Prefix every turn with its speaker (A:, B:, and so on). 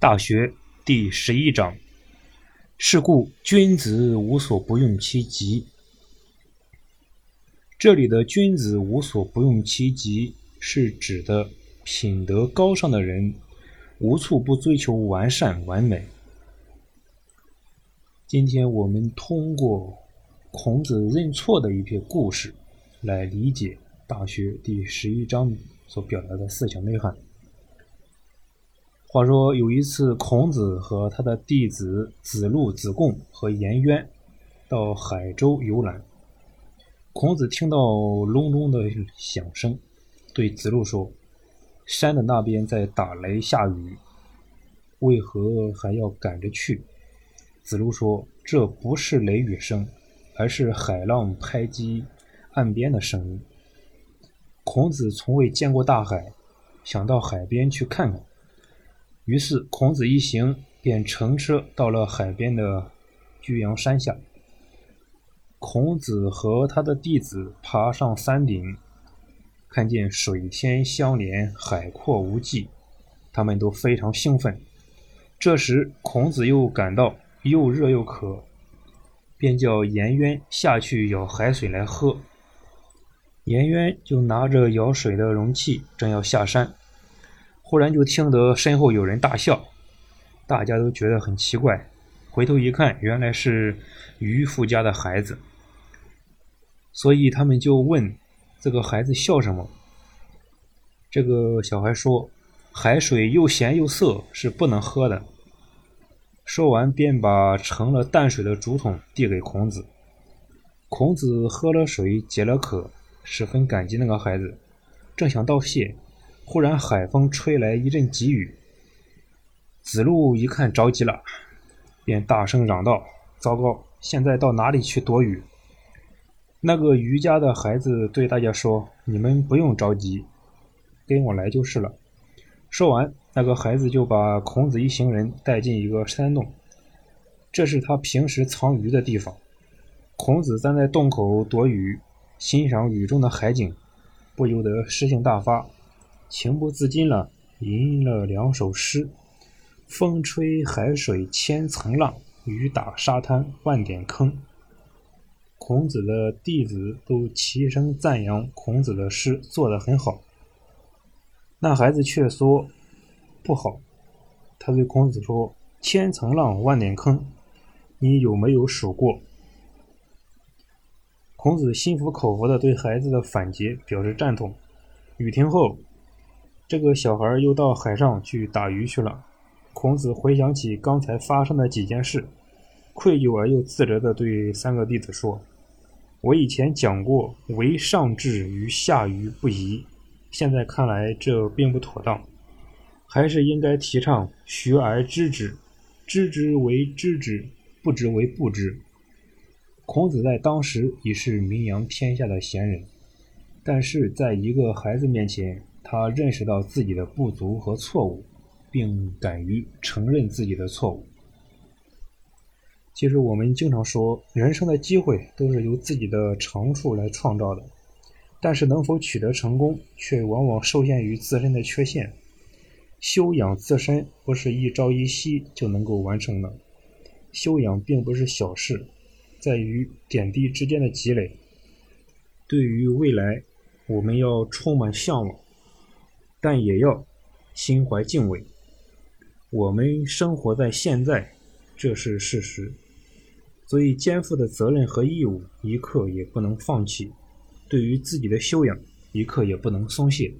A: 大学第十一章：是故君子无所不用其极。这里的“君子无所不用其极”是指的品德高尚的人无处不追求完善完美。今天我们通过孔子认错的一篇故事来理解《大学》第十一章所表达的思想内涵。话说有一次，孔子和他的弟子子路、子贡和颜渊到海州游览。孔子听到隆隆的响声，对子路说：“山的那边在打雷下雨，为何还要赶着去？”子路说：“这不是雷雨声，而是海浪拍击岸边的声音。”孔子从未见过大海，想到海边去看看。于是，孔子一行便乘车到了海边的居阳山下。孔子和他的弟子爬上山顶，看见水天相连，海阔无际，他们都非常兴奋。这时，孔子又感到又热又渴，便叫颜渊下去舀海水来喝。颜渊就拿着舀水的容器，正要下山。忽然就听得身后有人大笑，大家都觉得很奇怪，回头一看，原来是渔夫家的孩子，所以他们就问这个孩子笑什么。这个小孩说：“海水又咸又涩，是不能喝的。”说完，便把盛了淡水的竹筒递给孔子。孔子喝了水，解了渴，十分感激那个孩子，正想道谢。忽然，海风吹来一阵急雨。子路一看着急了，便大声嚷道：“糟糕！现在到哪里去躲雨？”那个渔家的孩子对大家说：“你们不用着急，跟我来就是了。”说完，那个孩子就把孔子一行人带进一个山洞，这是他平时藏鱼的地方。孔子站在洞口躲雨，欣赏雨中的海景，不由得诗兴大发。情不自禁了，吟了两首诗：“风吹海水千层浪，雨打沙滩万点坑。”孔子的弟子都齐声赞扬孔子的诗做得很好。那孩子却说不好。他对孔子说：“千层浪，万点坑，你有没有数过？”孔子心服口服地对孩子的反诘表示赞同。雨停后。这个小孩又到海上去打鱼去了。孔子回想起刚才发生的几件事，愧疚而又自责地对三个弟子说：“我以前讲过‘为上智与下愚不移’，现在看来这并不妥当，还是应该提倡‘学而知之，知之为知之，不知为不知’。”孔子在当时已是名扬天下的贤人，但是在一个孩子面前。他认识到自己的不足和错误，并敢于承认自己的错误。其实我们经常说，人生的机会都是由自己的长处来创造的，但是能否取得成功，却往往受限于自身的缺陷。修养自身不是一朝一夕就能够完成的，修养并不是小事，在于点滴之间的积累。对于未来，我们要充满向往。但也要心怀敬畏。我们生活在现在，这是事实，所以肩负的责任和义务一刻也不能放弃。对于自己的修养，一刻也不能松懈。